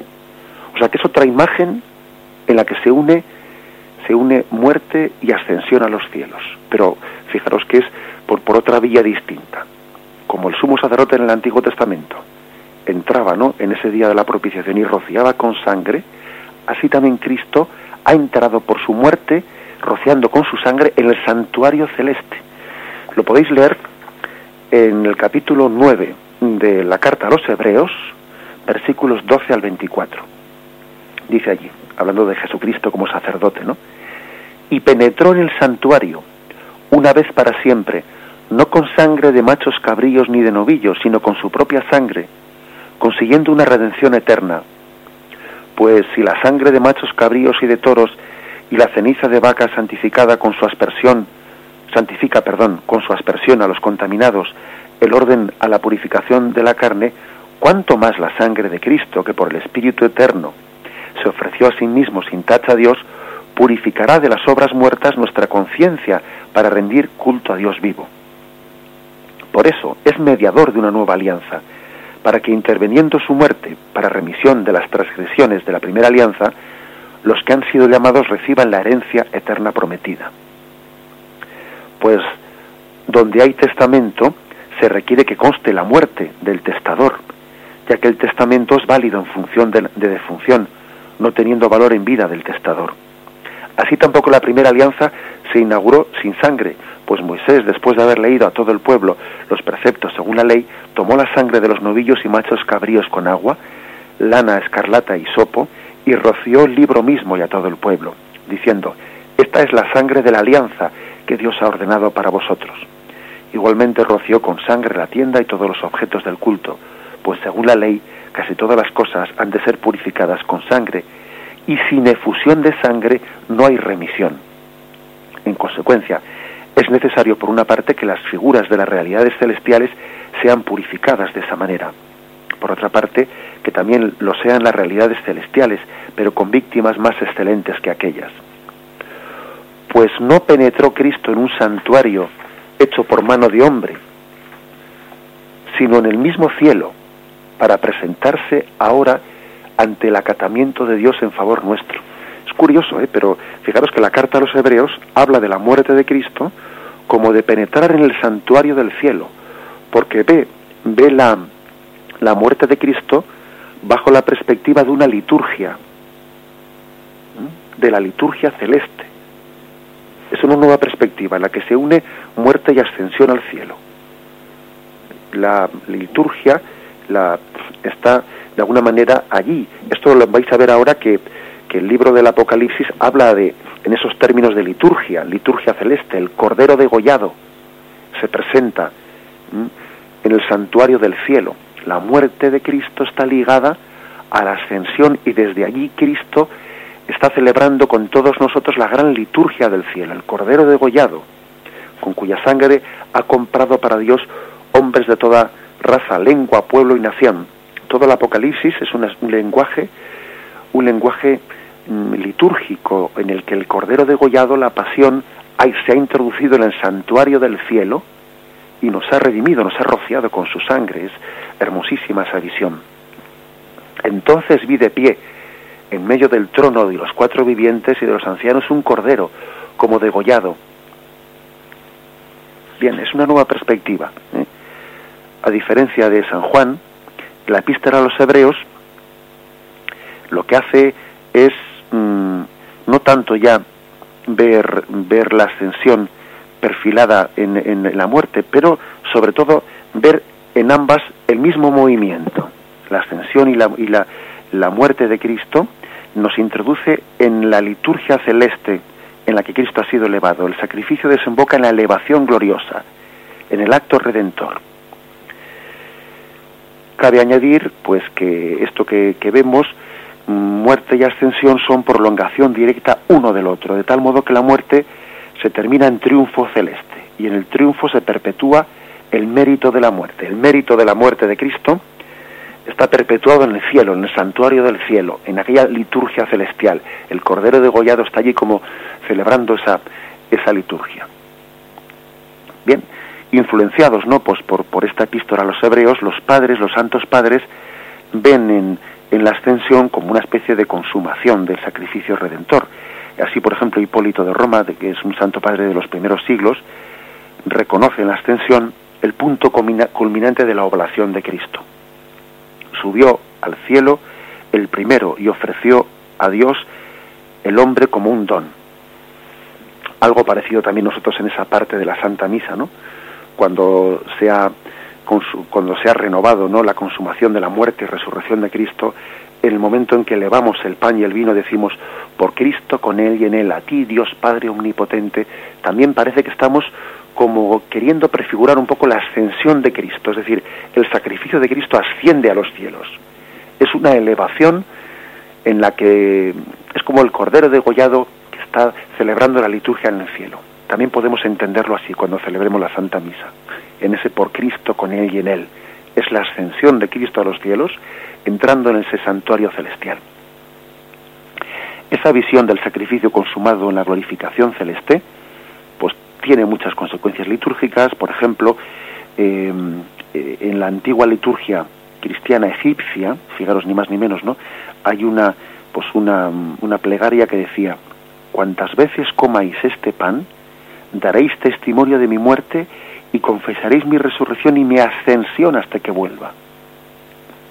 Speaker 1: O sea que es otra imagen en la que se une se une muerte y ascensión a los cielos. Pero fijaros que es por, por otra vía distinta. Como el sumo sacerdote en el Antiguo Testamento entraba ¿no? en ese día de la propiciación y rociaba con sangre, así también Cristo ha entrado por su muerte rociando con su sangre en el santuario celeste. Lo podéis leer en el capítulo 9 de la carta a los Hebreos, versículos 12 al 24. Dice allí, hablando de Jesucristo como sacerdote, ¿no? Y penetró en el santuario, una vez para siempre, no con sangre de machos cabrillos ni de novillos, sino con su propia sangre, consiguiendo una redención eterna. Pues si la sangre de machos cabríos y de toros y la ceniza de vaca santificada con su aspersión, santifica, perdón, con su aspersión a los contaminados, el orden a la purificación de la carne, cuánto más la sangre de Cristo, que por el Espíritu Eterno se ofreció a sí mismo sin tacha a Dios, purificará de las obras muertas nuestra conciencia para rendir culto a Dios vivo. Por eso es mediador de una nueva alianza, para que interveniendo su muerte para remisión de las transgresiones de la primera alianza, los que han sido llamados reciban la herencia eterna prometida. Pues donde hay testamento, se requiere que conste la muerte del testador, ya que el testamento es válido en función de defunción, no teniendo valor en vida del testador. Así tampoco la primera alianza se inauguró sin sangre, pues Moisés, después de haber leído a todo el pueblo los preceptos según la ley, tomó la sangre de los novillos y machos cabríos con agua, lana, escarlata y sopo, y roció el libro mismo y a todo el pueblo, diciendo, Esta es la sangre de la alianza que Dios ha ordenado para vosotros. Igualmente roció con sangre la tienda y todos los objetos del culto, pues según la ley casi todas las cosas han de ser purificadas con sangre, y sin efusión de sangre no hay remisión. En consecuencia, es necesario por una parte que las figuras de las realidades celestiales sean purificadas de esa manera. Por otra parte, que también lo sean las realidades celestiales, pero con víctimas más excelentes que aquellas. Pues no penetró Cristo en un santuario hecho por mano de hombre, sino en el mismo cielo, para presentarse ahora ante el acatamiento de Dios en favor nuestro. Es curioso, ¿eh? pero fijaros que la carta a los hebreos habla de la muerte de Cristo como de penetrar en el santuario del cielo, porque ve, ve la, la muerte de Cristo bajo la perspectiva de una liturgia, de la liturgia celeste. Es una nueva perspectiva en la que se une muerte y ascensión al cielo. La liturgia la, está de alguna manera allí. Esto lo vais a ver ahora que, que el libro del Apocalipsis habla de, en esos términos de liturgia, liturgia celeste, el Cordero degollado se presenta en el santuario del cielo. La muerte de Cristo está ligada a la ascensión y desde allí Cristo está celebrando con todos nosotros la gran liturgia del cielo, el Cordero degollado, con cuya sangre ha comprado para Dios hombres de toda raza, lengua, pueblo y nación. Todo el Apocalipsis es un lenguaje, un lenguaje mm, litúrgico en el que el Cordero degollado, la pasión, se ha introducido en el santuario del cielo y nos ha redimido, nos ha rociado con su sangre. Es hermosísima esa visión. Entonces vi de pie, en medio del trono de los cuatro vivientes y de los ancianos, un cordero como degollado. Bien, es una nueva perspectiva. ¿eh? a diferencia de San Juan, la epístola a los hebreos lo que hace es mm, no tanto ya ver, la ascensión perfilada en, la muerte, pero sobre todo ver en ambas el mismo movimiento. La ascensión y la, y la muerte de Cristo nos introduce en la liturgia celeste en la que Cristo ha sido elevado. El sacrificio desemboca en la elevación gloriosa, en el acto redentor. Cabe añadir pues que esto que, vemos, muerte y ascensión son prolongación directa uno del otro, de tal modo que la muerte se termina en triunfo celeste y en el triunfo se perpetúa el mérito de la muerte. El mérito de la muerte de Cristo está perpetuado en el cielo, en el santuario del cielo, en aquella liturgia celestial. El Cordero degollado está allí como celebrando esa, esa liturgia. Bien, influenciados no pues por, por esta epístola a los hebreos los padres los santos padres ven en, en la ascensión como una especie de consumación del sacrificio redentor. Así por ejemplo Hipólito de Roma que es un santo padre de los primeros siglos reconoce en la ascensión el punto culminante de la oblación de Cristo. Subió al cielo el primero y ofreció a Dios el hombre como un don. Algo parecido también nosotros en esa parte de la Santa Misa, ¿no? Cuando se ha, cuando se ha renovado ¿no? la consumación de la muerte y resurrección de Cristo, en el momento en que elevamos el pan y el vino decimos, por Cristo, con Él y en Él, a ti, Dios Padre Omnipotente, también parece que estamos como queriendo prefigurar un poco la ascensión de Cristo, es decir, el sacrificio de Cristo asciende a los cielos. Es una elevación en la que es como el Cordero degollado que está celebrando la liturgia en el cielo. También podemos entenderlo así cuando celebremos la Santa Misa, en ese por Cristo, con Él y en Él. Es la ascensión de Cristo a los cielos, entrando en ese santuario celestial. Esa visión del sacrificio consumado en la glorificación celeste, pues tiene muchas consecuencias litúrgicas. Por ejemplo, em, eh, en la antigua liturgia cristiana egipcia, fijaros ni más ni menos, ¿no? Hay una, pues una, una plegaria que decía, cuantas veces comáis este pan, daréis testimonio de mi muerte y confesaréis mi resurrección y mi ascensión hasta que vuelva.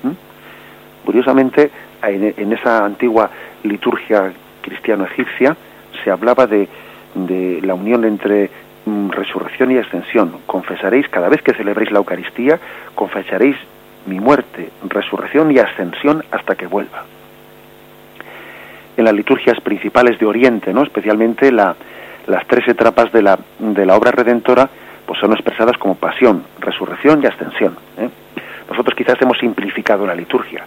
Speaker 1: ¿Mm? Curiosamente, en, esa antigua liturgia cristiano-egipcia se hablaba de, de la unión entre mm, resurrección y ascensión. Confesaréis, cada vez que celebréis la Eucaristía, confesaréis mi muerte, resurrección y ascensión hasta que vuelva. En las liturgias principales de Oriente, ¿no? especialmente la, las tres etapas de la, de la obra redentora, pues son expresadas como pasión, resurrección y ascensión. ¿eh? Nosotros quizás hemos simplificado la liturgia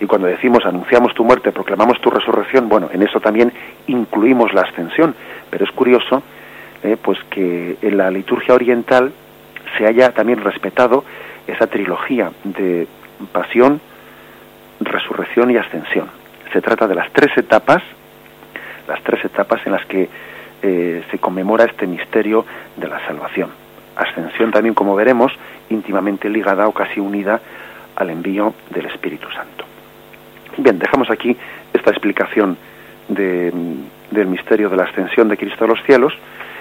Speaker 1: y cuando decimos anunciamos tu muerte, proclamamos tu resurrección, bueno, en eso también incluimos la ascensión, pero es curioso eh, pues que en la liturgia oriental se haya también respetado esa trilogía de pasión, resurrección y ascensión. Se trata de las tres etapas, las tres etapas en las que eh, se conmemora este misterio de la salvación. Ascensión también, como veremos, íntimamente ligada o casi unida al envío del Espíritu Santo. Bien, dejamos aquí esta explicación del misterio de la ascensión de Cristo a los cielos,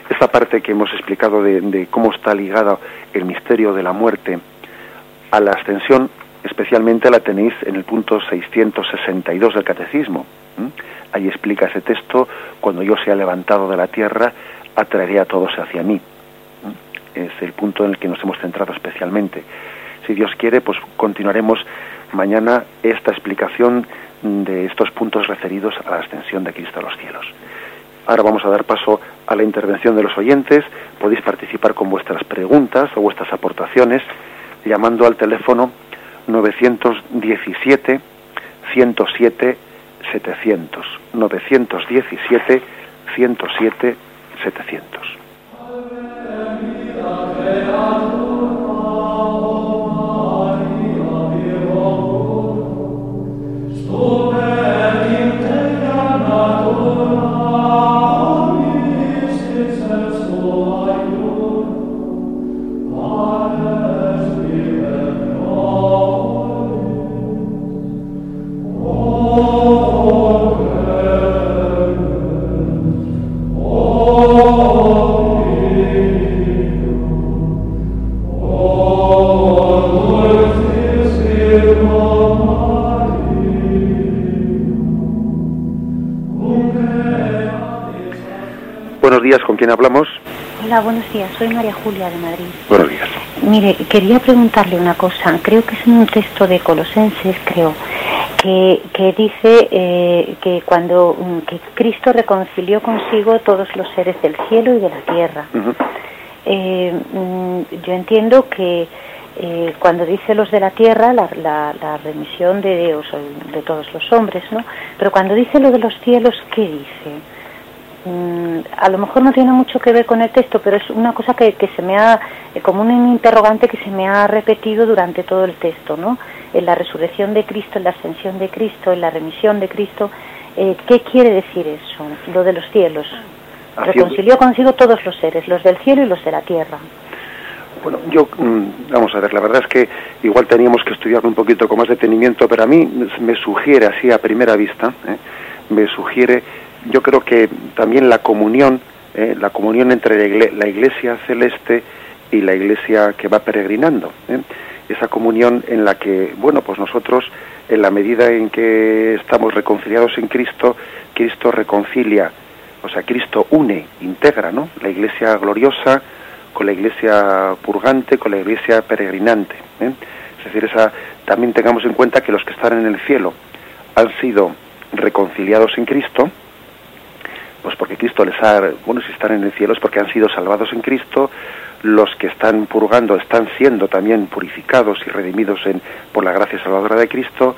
Speaker 1: esta parte que hemos explicado de, cómo está ligada el misterio de la muerte a la ascensión, especialmente la tenéis en el punto 662 del Catecismo. Ahí explica ese texto, cuando yo sea levantado de la tierra, atraeré a todos hacia mí. Es el punto en el que nos hemos centrado especialmente. Si Dios quiere, pues continuaremos mañana esta explicación de estos puntos referidos a la ascensión de Cristo a los cielos. Ahora vamos a dar paso a la intervención de los oyentes. Podéis participar con vuestras preguntas o vuestras aportaciones llamando al teléfono 917 107 700. 917 107 700. Quién hablamos?
Speaker 2: Hola, buenos días. Soy María Julia de Madrid.
Speaker 1: Buenos días.
Speaker 2: Mire, quería preguntarle una cosa. Creo que es en un texto de Colosenses, creo, que, que dice eh, que cuando mm, que Cristo reconcilió consigo todos los seres del cielo y de la tierra. Eh, mm, yo entiendo que eh, cuando dice los de la tierra, la, la, remisión de Dios, de todos los hombres, ¿no? Pero cuando dice lo de los cielos, ¿qué dice? Mm, a lo mejor no tiene mucho que ver con el texto, pero es una cosa que, que se me ha, eh, como un interrogante que se me ha repetido durante todo el texto, ¿no? En la resurrección de Cristo, en la ascensión de Cristo, en la remisión de Cristo, eh, ¿qué quiere decir eso, lo de los cielos? Reconcilió consigo todos los seres, los del cielo y los de la tierra.
Speaker 1: Bueno, yo, mm, vamos a ver, la verdad es que igual teníamos que estudiarlo un poquito con más detenimiento, pero a mí me sugiere así a primera vista, ¿eh? me sugiere yo creo que también la comunión, eh, la comunión entre la iglesia celeste y la iglesia que va peregrinando, ¿eh? esa comunión en la que, bueno, pues nosotros, en la medida en que estamos reconciliados en Cristo, Cristo reconcilia, o sea, Cristo une, integra, ¿no? La iglesia gloriosa con la iglesia purgante, con la iglesia peregrinante. ¿eh? Es decir, esa, también tengamos en cuenta que los que están en el cielo han sido reconciliados en Cristo, pues porque Cristo les ha, bueno, si están en el cielo es porque han sido salvados en Cristo, los que están purgando están siendo también purificados y redimidos en, por la gracia salvadora de Cristo,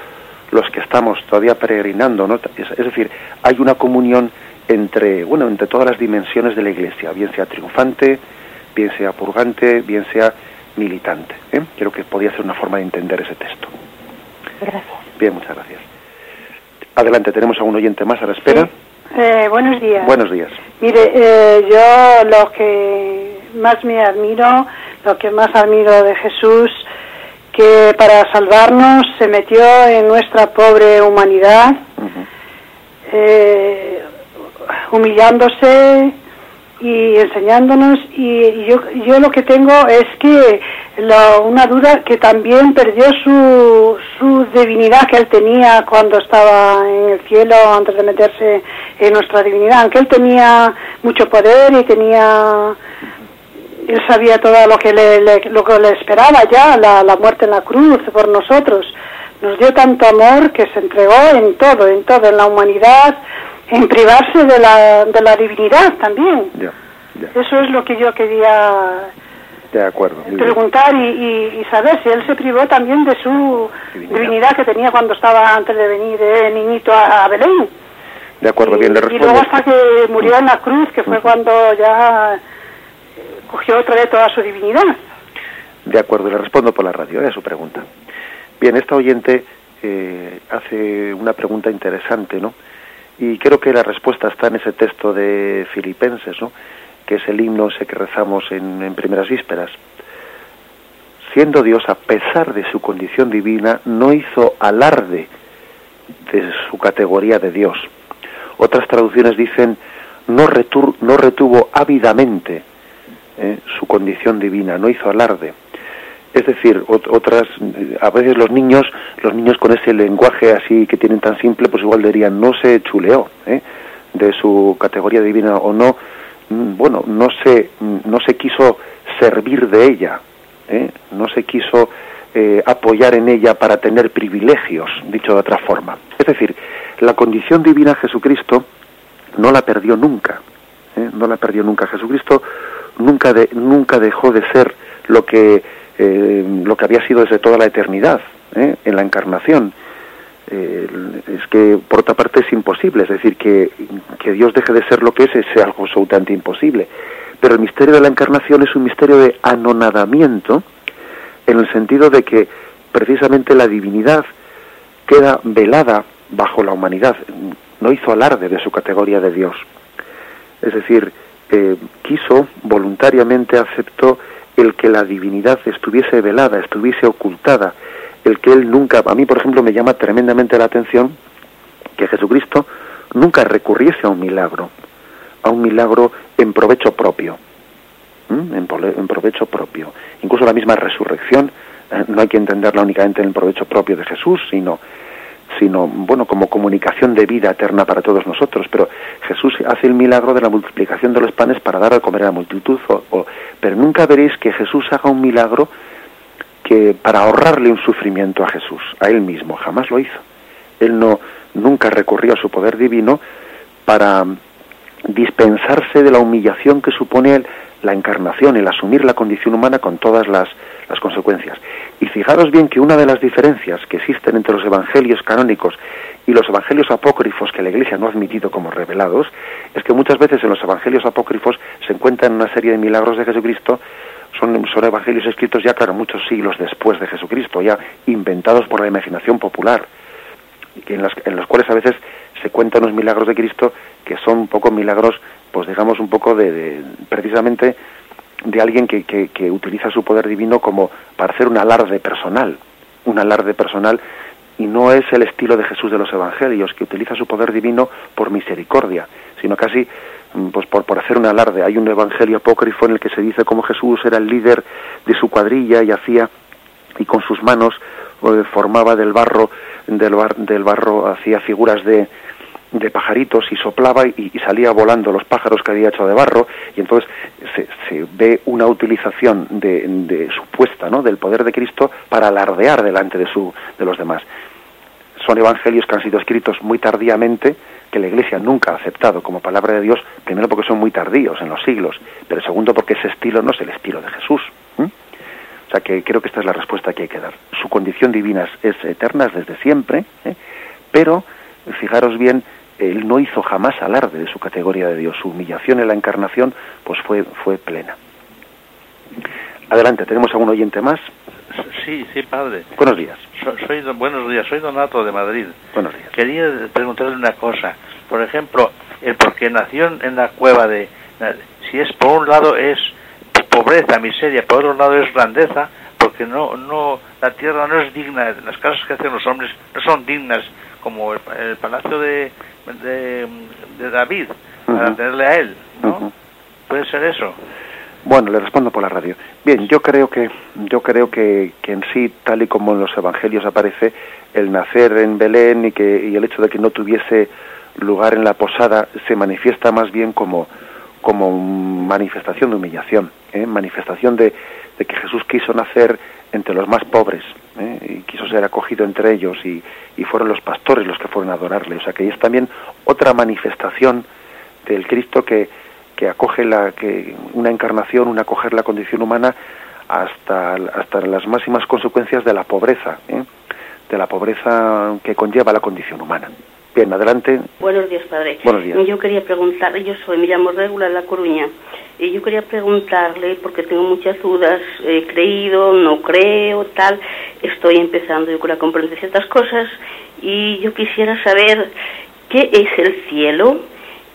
Speaker 1: los que estamos todavía peregrinando, ¿no? Es, decir, hay una comunión entre, bueno, entre todas las dimensiones de la Iglesia, bien sea triunfante, bien sea purgante, bien sea militante. ¿eh? Creo que podría ser una forma de entender ese texto.
Speaker 2: Gracias.
Speaker 1: Bien, muchas gracias. Adelante, tenemos a un oyente más a la espera.
Speaker 3: Eh, buenos días.
Speaker 1: Buenos días.
Speaker 3: Mire, eh, yo lo que más me admiro, lo que más admiro de Jesús, que para salvarnos se metió en nuestra pobre humanidad, eh, humillándose y enseñándonos. Y yo, yo lo que tengo es que una duda que también perdió su, su divinidad que él tenía cuando estaba en el cielo, antes de meterse en nuestra divinidad, aunque él tenía mucho poder y tenía él sabía todo lo que le, lo que le esperaba ya, la, la, muerte en la cruz por nosotros. Nos dio tanto amor que se entregó en todo, en todo, en la humanidad, en privarse de la, de la divinidad también. Eso es lo que yo quería
Speaker 1: de acuerdo,
Speaker 3: preguntar y, y, saber si él se privó también de su divinidad, que tenía cuando estaba antes de venir de niñito a, Belén.
Speaker 1: De acuerdo, bien, le respondo.
Speaker 3: Y luego hasta que murió en la cruz, que fue cuando ya cogió otra vez toda su divinidad.
Speaker 1: De acuerdo, le respondo por la radio, a su pregunta. Bien, esta oyente eh, hace una pregunta interesante, ¿no? Y creo que la respuesta está en ese texto de Filipenses, ¿no? Que es el himno ese que rezamos en, primeras vísperas. Siendo Dios, a pesar de su condición divina, no hizo alarde de su categoría de Dios. Otras traducciones dicen, no, no retuvo ávidamente ¿eh? su condición divina, no hizo alarde. Es decir, otras, a veces los niños, los niños con ese lenguaje así que tienen tan simple, pues igual dirían, no se chuleó ¿eh? de su categoría divina o no, mm, bueno, no se, no se quiso servir de ella, ¿eh? no se quiso apoyar en ella para tener privilegios, dicho de otra forma. Es decir, la condición divina Jesucristo no la perdió nunca, no la perdió nunca. Jesucristo nunca, de, nunca dejó de ser lo que, eh, lo que había sido desde toda la eternidad, ¿eh? en la encarnación. Eh, es que, por otra parte, es imposible, es decir, que, que Dios deje de ser lo que es, es algo absolutamente imposible. Pero el misterio de la encarnación es un misterio de anonadamiento, en el sentido de que precisamente la divinidad queda velada bajo la humanidad, no hizo alarde de su categoría de Dios. Es decir, quiso, voluntariamente aceptó el que la divinidad estuviese velada, estuviese ocultada, el que él nunca, a mí por ejemplo me llama tremendamente la atención que Jesucristo nunca recurriese a un milagro, a un milagro en provecho propio, en, provecho propio. Incluso la misma resurrección eh, no hay que entenderla únicamente en el provecho propio de Jesús, sino sino bueno como comunicación de vida eterna para todos nosotros. Pero Jesús hace el milagro de la multiplicación de los panes para dar a comer a la multitud. O, pero nunca veréis que Jesús haga un milagro que para ahorrarle un sufrimiento a Jesús a él mismo. Jamás lo hizo. Él no nunca recurrió a su poder divino para dispensarse de la humillación que supone la encarnación el asumir la condición humana con todas las las consecuencias. Y fijaros bien que una de las diferencias que existen entre los evangelios canónicos y los evangelios apócrifos que la Iglesia no ha admitido como revelados es que muchas veces en los evangelios apócrifos se encuentran una serie de milagros de Jesucristo son, son evangelios escritos ya, claro, muchos siglos después de Jesucristo, ya inventados por la imaginación popular, en, las, en los cuales a veces se cuentan los milagros de Cristo que son un poco milagros, pues digamos un poco de precisamente de alguien que, que, utiliza su poder divino como para hacer un alarde personal, un alarde personal y no es el estilo de Jesús de los Evangelios, que utiliza su poder divino por misericordia, sino casi mm, pues por, por hacer un alarde. Hay un evangelio apócrifo en el que se dice cómo Jesús era el líder de su cuadrilla y hacía y con sus manos eh, formaba del barro del, del barro hacía figuras de, de pajaritos y soplaba y, salía volando los pájaros que había hecho de barro y entonces se, ve una utilización de, de, supuesta ¿no? del poder de Cristo para alardear delante de, su, de los demás. Son evangelios que han sido escritos muy tardíamente, que la Iglesia nunca ha aceptado como palabra de Dios, primero porque son muy tardíos en los siglos, pero segundo porque ese estilo no es el estilo de Jesús. O sea que creo que esta es la respuesta que hay que dar. Su condición divina es, eterna, es desde siempre, ¿eh? pero fijaros bien él no hizo jamás alarde de su categoría de Dios. Su humillación en la encarnación pues fue, fue plena. Adelante, ¿tenemos algún oyente más?
Speaker 4: Sí, sí, padre.
Speaker 1: Buenos días.
Speaker 4: soy, buenos días, soy Donato de Madrid.
Speaker 1: Buenos días.
Speaker 4: Quería preguntarle una cosa. Por ejemplo, el porque nació en la cueva de... Si es por un lado es pobreza, miseria, por otro lado es grandeza, porque no, no, la tierra no es digna, las casas que hacen los hombres no son dignas como el palacio de, de, David, para tenerle a él, ¿no? ¿Puede ser eso?
Speaker 1: Bueno, le respondo por la radio. Bien, yo creo que yo creo que, que en sí, tal y como en los evangelios aparece, el nacer en Belén y que y el hecho de que no tuviese lugar en la posada se manifiesta más bien como como manifestación de humillación, ¿eh? manifestación de, de, que Jesús quiso nacer entre los más pobres ¿eh? y quiso ser acogido entre ellos y, y, fueron los pastores los que fueron a adorarle. O sea que es también otra manifestación del Cristo que, que acoge la, que una encarnación, un acoger la condición humana hasta, hasta las máximas consecuencias de la pobreza, ¿eh? de la pobreza que conlleva la condición humana. Bien, adelante.
Speaker 5: Buenos días, padre.
Speaker 1: Buenos días.
Speaker 5: Yo quería preguntarle, yo soy, me llamo Regula La Coruña, y yo quería preguntarle, porque tengo muchas dudas, he creído, no creo, tal, estoy empezando yo a comprender ciertas cosas, y yo quisiera saber qué es el cielo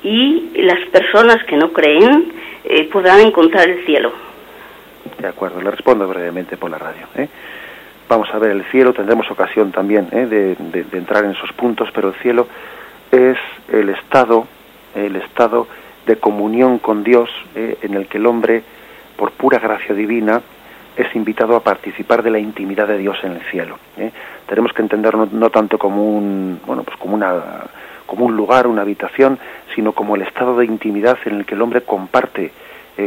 Speaker 5: y las personas que no creen eh, podrán encontrar el cielo.
Speaker 1: De acuerdo, le respondo brevemente por la radio. ¿eh? Vamos a ver el cielo, tendremos ocasión también ¿eh? de, entrar en esos puntos, pero el cielo es el estado, el estado de comunión con Dios ¿eh? en el que el hombre, por pura gracia divina, es invitado a participar de la intimidad de Dios en el cielo. ¿eh? Tenemos que entenderlo no, no, tanto como un, bueno, pues como una como un lugar, una habitación, sino como el estado de intimidad en el que el hombre comparte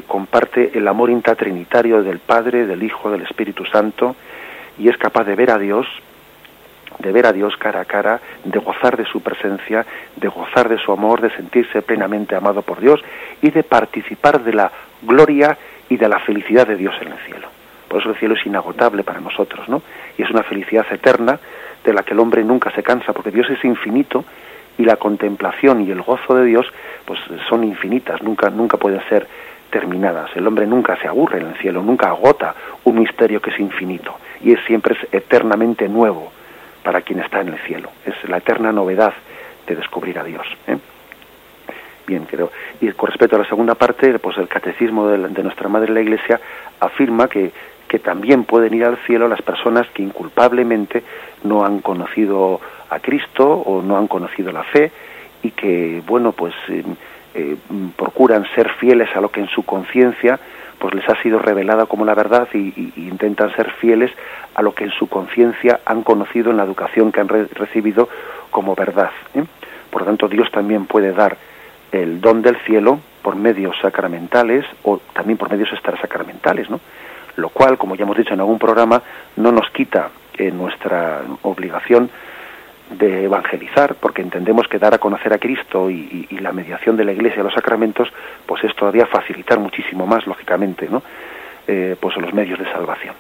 Speaker 1: comparte el amor intratrinitario del Padre, del Hijo, del Espíritu Santo, y es capaz de ver a Dios, de ver a Dios cara a cara, de gozar de su presencia, de gozar de su amor, de sentirse plenamente amado por Dios y de participar de la gloria y de la felicidad de Dios en el cielo. Por eso el cielo es inagotable para nosotros, ¿no? Y es una felicidad eterna de la que el hombre nunca se cansa, porque Dios es infinito y la contemplación y el gozo de Dios pues son infinitas, nunca nunca pueden ser terminadas. El hombre nunca se aburre en el cielo, nunca agota un misterio que es infinito y es siempre es eternamente nuevo para quien está en el cielo. Es la eterna novedad de descubrir a Dios. ¿eh? Bien, creo. Y con respecto a la segunda parte, pues el catecismo de, nuestra Madre la Iglesia afirma que, que también pueden ir al cielo las personas que inculpablemente no han conocido a Cristo o no han conocido la fe y que, bueno, pues... Eh, eh, procuran ser fieles a lo que en su conciencia pues les ha sido revelada como la verdad y, intentan ser fieles a lo que en su conciencia han conocido en la educación que han re recibido como verdad. ¿eh? Por lo tanto, Dios también puede dar el don del cielo por medios sacramentales o también por medios extrasacramentales, ¿no? Lo cual, como ya hemos dicho en algún programa, no nos quita eh, nuestra obligación de evangelizar, porque entendemos que dar a conocer a Cristo y, y, y, la mediación de la Iglesia a los sacramentos, pues es todavía facilitar muchísimo más, lógicamente, ¿no? Eh, pues los medios de salvación.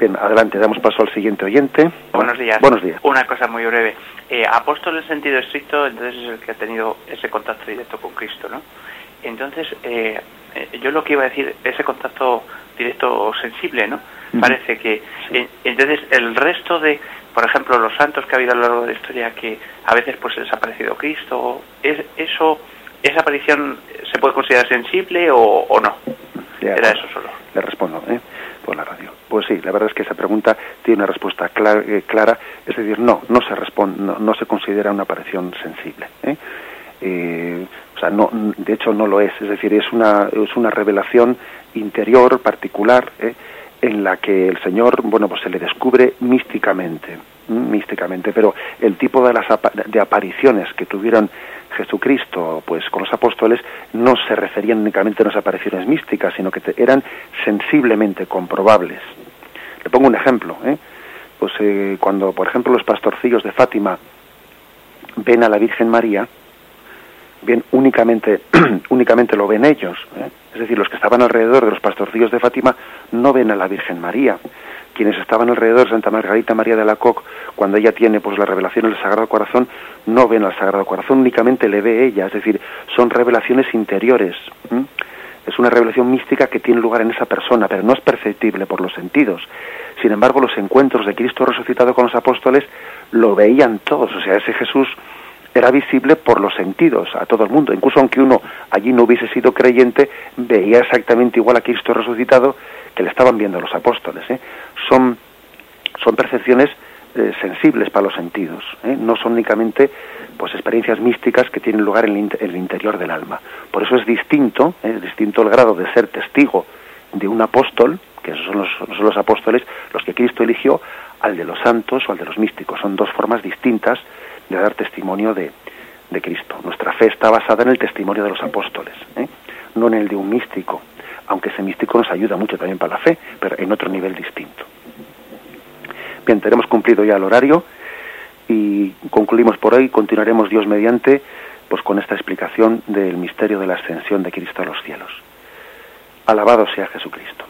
Speaker 1: Bien, adelante, damos paso al siguiente oyente.
Speaker 6: Buenos días.
Speaker 1: Buenos días.
Speaker 6: Una cosa muy breve. Eh, apóstol en sentido estricto, entonces es el que ha tenido ese contacto directo con Cristo, ¿no? Entonces, eh, eh yo lo que iba a decir, ese contacto directo o sensible, ¿no? Parece que, sí. entonces, el resto de, por ejemplo, los santos que ha habido a lo largo de la historia que a veces pues les ha aparecido Cristo, ¿es, eso, esa aparición se puede considerar sensible o, o no?
Speaker 1: Era
Speaker 6: eso solo.
Speaker 1: Le respondo, ¿eh? Por la radio. Pues sí, la verdad es que esa pregunta tiene una respuesta clara, eh, clara es decir, no, no se responde, no, no se considera una aparición sensible. ¿eh? Eh, o sea, no, de hecho no lo es, es decir, es una, es una revelación interior, particular, ¿eh? En la que el Señor, bueno, pues se le descubre místicamente, místicamente, pero el tipo de las de apariciones que tuvieron Jesucristo, pues con los apóstoles, no se referían únicamente a unas apariciones místicas, sino que eran sensiblemente comprobables. Le pongo un ejemplo, ¿eh? pues eh, cuando, por ejemplo, los pastorcillos de Fátima ven a la Virgen María, bien únicamente únicamente lo ven ellos ¿eh? es decir los que estaban alrededor de los pastorcillos de Fátima no ven a la Virgen María. Quienes estaban alrededor de Santa Margarita María de la Coque cuando ella tiene pues la revelación del Sagrado Corazón no ven al Sagrado Corazón únicamente le ve ella. Es decir son revelaciones interiores es una revelación mística que tiene lugar en esa persona pero no es perceptible por los sentidos. Sin embargo los encuentros de Cristo resucitado con los apóstoles lo veían todos. O sea ese Jesús era visible por los sentidos a todo el mundo. Incluso aunque uno allí no hubiese sido creyente, veía exactamente igual a Cristo resucitado que le estaban viendo los apóstoles. ¿eh? Son, son percepciones eh, sensibles para los sentidos. ¿eh? No son únicamente pues experiencias místicas que tienen lugar en el, interior del alma. Por eso es distinto, ¿eh? es distinto el grado de ser testigo de un apóstol, que esos son los, son los apóstoles, los que Cristo eligió, al de los santos o al de los místicos. Son dos formas distintas de dar testimonio de, de Cristo. Nuestra fe está basada en el testimonio de los apóstoles, no en el de un místico, aunque ese místico nos ayuda mucho también para la fe, pero en otro nivel distinto. Bien, tenemos cumplido ya el horario y concluimos por hoy. Continuaremos Dios mediante, pues con esta explicación del misterio de la ascensión de Cristo a los cielos. Alabado sea Jesucristo.